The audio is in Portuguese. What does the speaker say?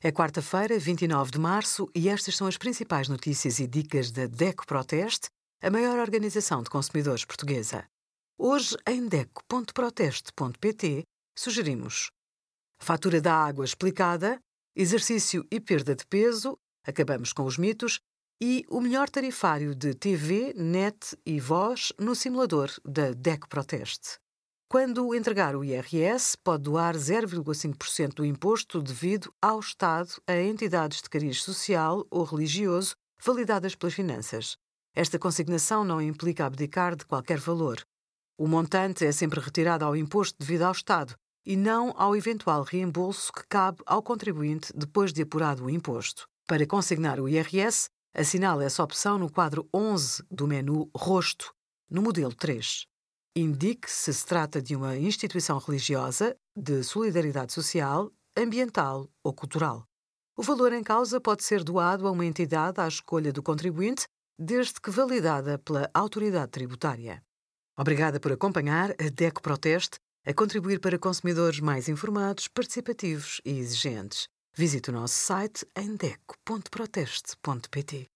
É quarta-feira, 29 de março, e estas são as principais notícias e dicas da DECO Proteste, a maior organização de consumidores portuguesa. Hoje, em DECO.proteste.pt, sugerimos fatura da água explicada, exercício e perda de peso, acabamos com os mitos, e o melhor tarifário de TV, net e voz no simulador da DECO Proteste. Quando entregar o IRS, pode doar 0,5% do imposto devido ao Estado a entidades de cariz social ou religioso validadas pelas finanças. Esta consignação não implica abdicar de qualquer valor. O montante é sempre retirado ao imposto devido ao Estado e não ao eventual reembolso que cabe ao contribuinte depois de apurado o imposto. Para consignar o IRS, assinale essa opção no quadro 11 do menu Rosto, no modelo 3. Indique se se trata de uma instituição religiosa, de solidariedade social, ambiental ou cultural. O valor em causa pode ser doado a uma entidade à escolha do contribuinte, desde que validada pela autoridade tributária. Obrigada por acompanhar a DECO Proteste a contribuir para consumidores mais informados, participativos e exigentes. Visite o nosso site em deco.proteste.pt.